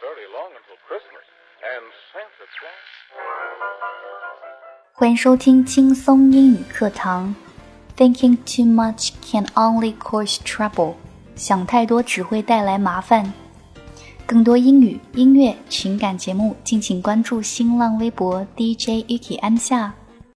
very long until christmas and 欢迎收听轻松英语课堂 thinking too much can only cause trouble 想太多只会带来麻烦更多英语音乐情感节目敬请关注新浪微博 dj Uki 安夏